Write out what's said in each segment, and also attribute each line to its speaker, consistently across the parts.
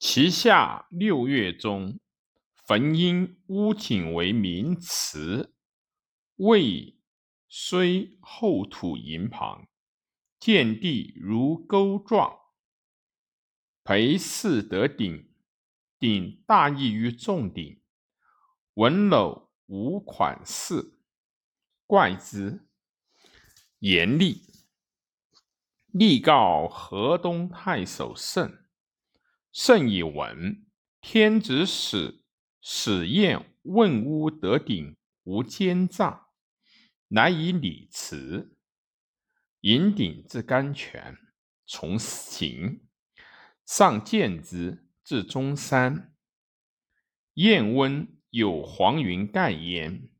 Speaker 1: 其下六月中，焚因屋井为名祠，未虽后土营旁，见地如钩状，裴四得顶，顶大异于众顶，文牻无款式，怪之。严厉，立告河东太守盛。圣以闻天子使使宴问屋得鼎无奸诈，乃以礼辞。引鼎至甘泉，从行上见之，至中山。宴温有黄云盖焉，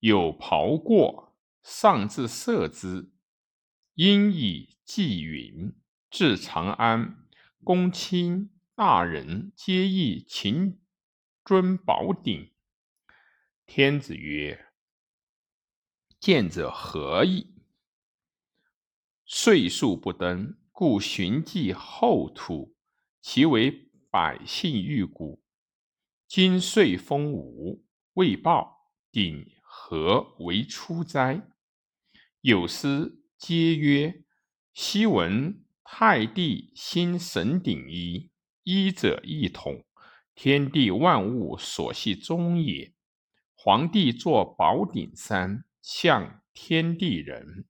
Speaker 1: 有袍过，上至射之，因以寄云至长安。公卿大人皆议秦尊宝鼎。天子曰：“见者何意？”岁数不登，故寻迹后土，其为百姓欲古。今岁丰无，未报，鼎何为出哉？有司皆曰：“昔闻。”太帝心神鼎一，一者一统，天地万物所系中也。皇帝作宝鼎山，向天地人，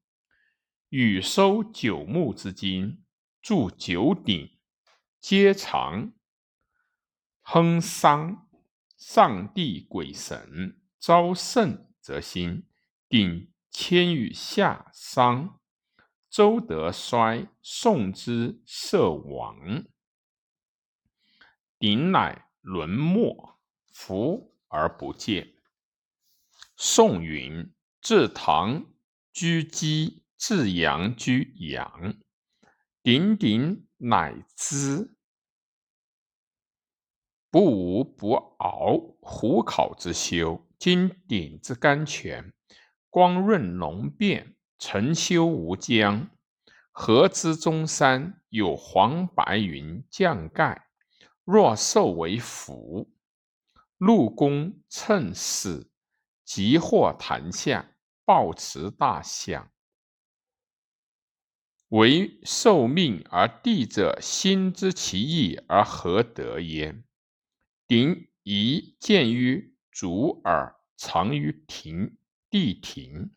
Speaker 1: 禹收九牧之金，铸九鼎，皆藏。亨丧，上帝鬼神昭圣则兴，鼎迁于夏商。周德衰，宋之社亡，鼎乃沦没，伏而不见。宋云：至唐居姬，至阳居阳，鼎鼎乃兹。不无不熬虎考之修。今鼎之甘泉，光润浓变。澄修无疆，河之中山有黄白云降盖。若受为福，陆公乘死，即获坛下，抱持大象。为受命而帝者，心知其意而何得焉？鼎宜见于足耳，藏于庭，地庭。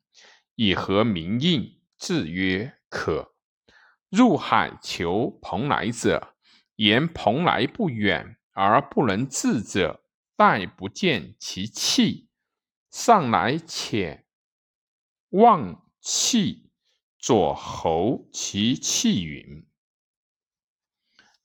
Speaker 1: 以和民应，自曰可。入海求蓬莱者，言蓬莱不远而不能至者，待不见其气，上来且望气，左侯其气允。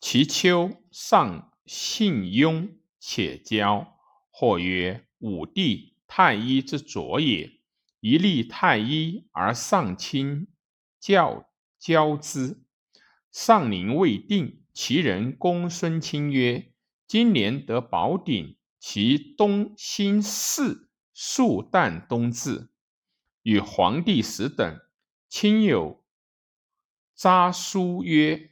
Speaker 1: 其丘上信庸且骄，或曰武帝太医之左也。一立太医而上卿教教之，上宁未定，其人公孙卿曰：“今年得宝鼎，其东兴四数旦冬至，与皇帝时等。”亲有札书曰：“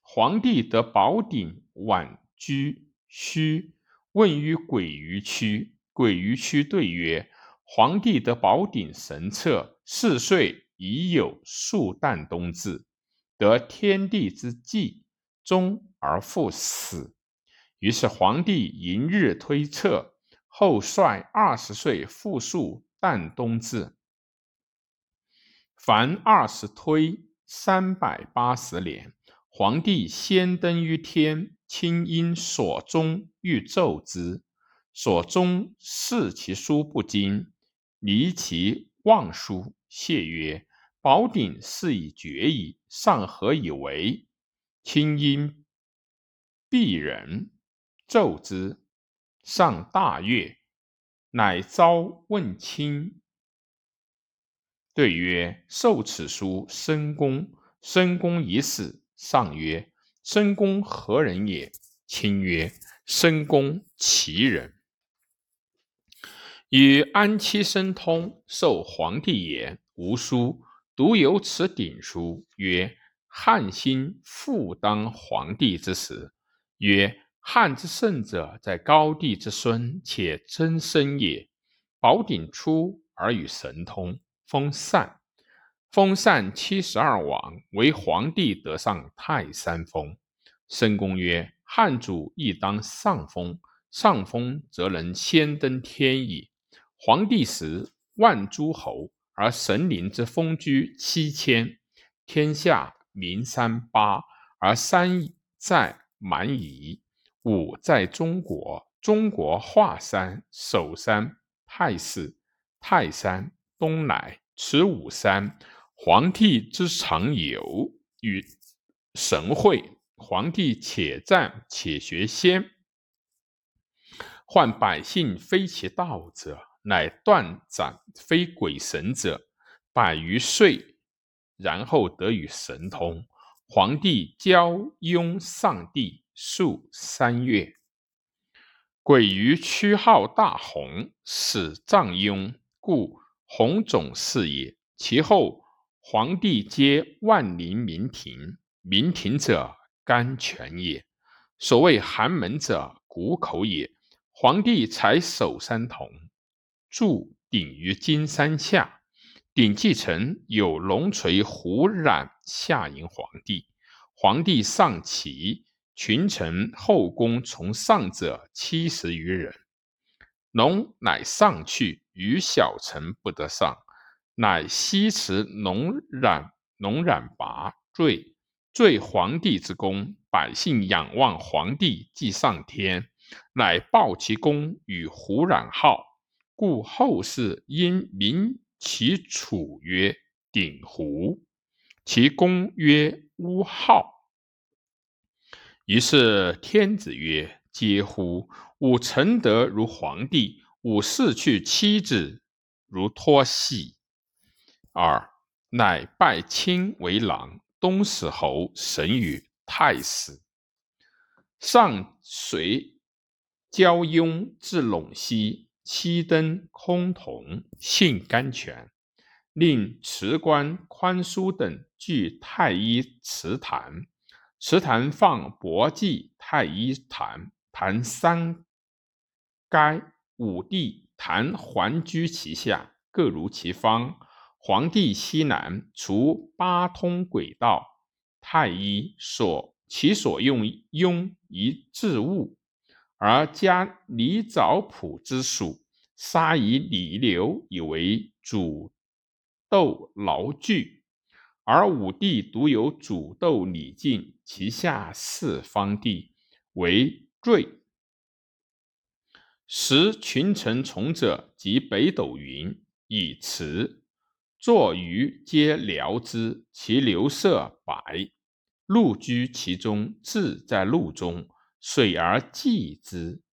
Speaker 1: 皇帝得宝鼎，晚居虚。问于鬼于区，鬼于区对曰。”皇帝得宝鼎神策，四岁已有数旦冬至，得天地之际，终而复死。于是皇帝迎日推测，后率二十岁复数旦冬至。凡二十推三百八十年，皇帝先登于天，亲因所终欲奏之，所终视其书不精。离其望书，谢曰：“宝鼎是以绝矣，上何以为？”亲因鄙人奏之，上大悦，乃召问亲。对曰：“受此书，申公。申公已死。”上曰：“申公何人也？”亲曰：“申公其人。”与安期生通，受皇帝言，无书，独有此鼎书。曰：汉兴复当皇帝之时。曰：汉之圣者，在高帝之孙，且真身也。宝鼎出而与神通，封禅。封禅七十二王，为皇帝得上泰山峰。申公曰：“汉主亦当上封，上封则能先登天矣。”皇帝时，万诸侯，而神灵之封居七千，天下名三八，而三在蛮夷。五在中国，中国华山、首山、太寺、泰山、东来，此五山，皇帝之常游与神会。皇帝且战且学仙，患百姓非其道者，乃断斩非鬼神者，百余岁，然后得与神通。皇帝交拥上帝。数三月，鬼于屈号大红，始藏雍，故红种是也。其后皇帝皆万灵明庭，明庭者甘泉也。所谓寒门者，谷口也。皇帝采守山铜，铸鼎于金山下。鼎继承有龙垂虎赧下迎皇帝，皇帝上骑。群臣后宫从上者七十余人，龙乃上去，余小臣不得上，乃西辞龙染，龙染拔坠，坠皇帝之功。百姓仰望皇帝，即上天，乃报其功与胡染号，故后世因名其楚曰鼎湖，其功曰乌号。于是天子曰：“嗟乎！吾承德如皇帝，吾逝去妻子如托系。”二乃拜卿为郎，东使侯神与太史。上随交雍至陇西，七登崆峒，信甘泉，令辞官宽叔等据太医祠坛。池潭放伯祭太医坛，坛三该五帝坛环居其下，各如其方。皇帝西南，除八通轨道，太医所其所用庸一治物，而加李藻朴之属，杀以李流以为主斗劳具。而武帝独有主斗李靖，其下四方地为坠。时群臣从者及北斗云以辞，坐于皆辽之，其流色白，陆居其中，志在陆中，水而济之。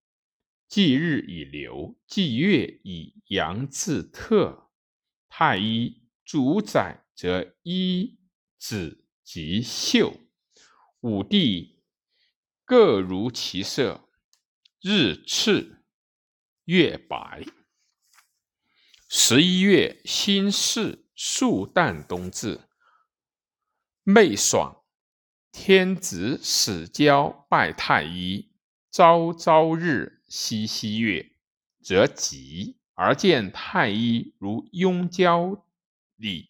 Speaker 1: 祭日以流，祭月以阳自特。太医主宰。则一子及秀，五帝各如其色，日赤，月白。十一月辛巳，数旦冬至，昧爽，天子始交拜太医，朝朝日，夕夕月，则吉。而见太医如拥交礼。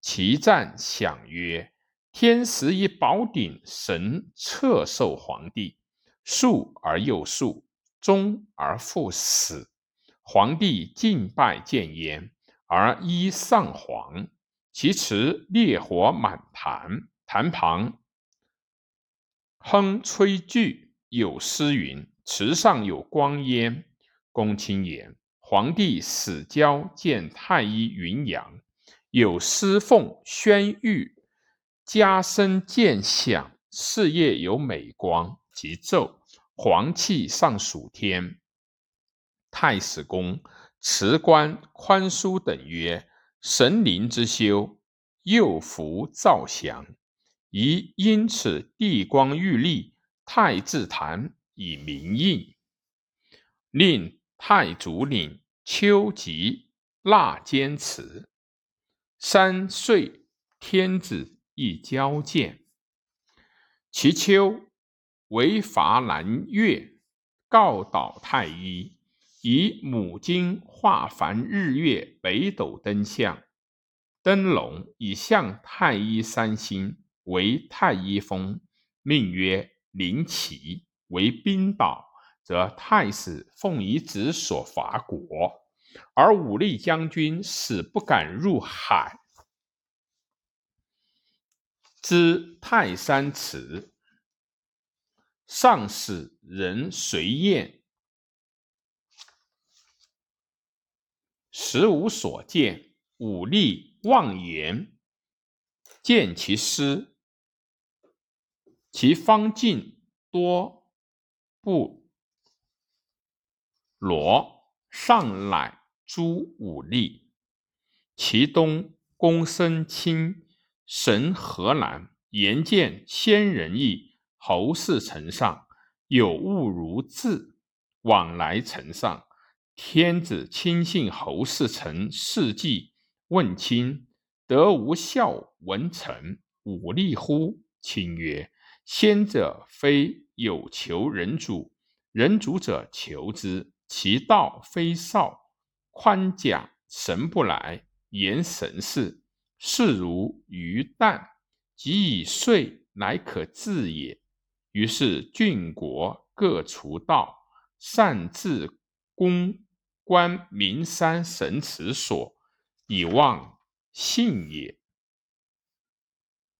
Speaker 1: 其赞响曰：“天时以宝鼎，神册授皇帝，速而又速，终而复始。皇帝敬拜见焉，而衣上黄。其辞烈火满坛，坛旁哼吹具，有诗云：‘池上有光焉。’公卿言：皇帝始交见太医云阳。”有诗凤宣玉，加身见响，事业有美光，即奏皇气上属天。太史公辞官宽叔等曰：“神灵之修，又福兆祥，宜因此地光玉立，太字坛以明应，令太祖领秋吉纳监祠。”三岁，天子亦交见。其秋，为伐南越，告导太医，以母金化凡日月北斗灯象。灯笼以向太一三星为太一峰，命曰灵奇。为冰岛，则太史奉遗旨所伐国，而武力将军始不敢入海。知泰山祠，上使人随燕，实无所见，武力。妄言，见其师，其方进多不罗，上乃诸武力。其东公孙卿神河南，言见先人意，侯氏城上有物如字，往来城上，天子亲信侯氏臣事迹。问卿得无孝文臣武力乎？卿曰：先者非有求人主，人主者求之。其道非少，宽假神不来，言神事，事如鱼淡，即以税乃可治也。于是郡国各除道，擅自攻关名山神祠所。以望信也。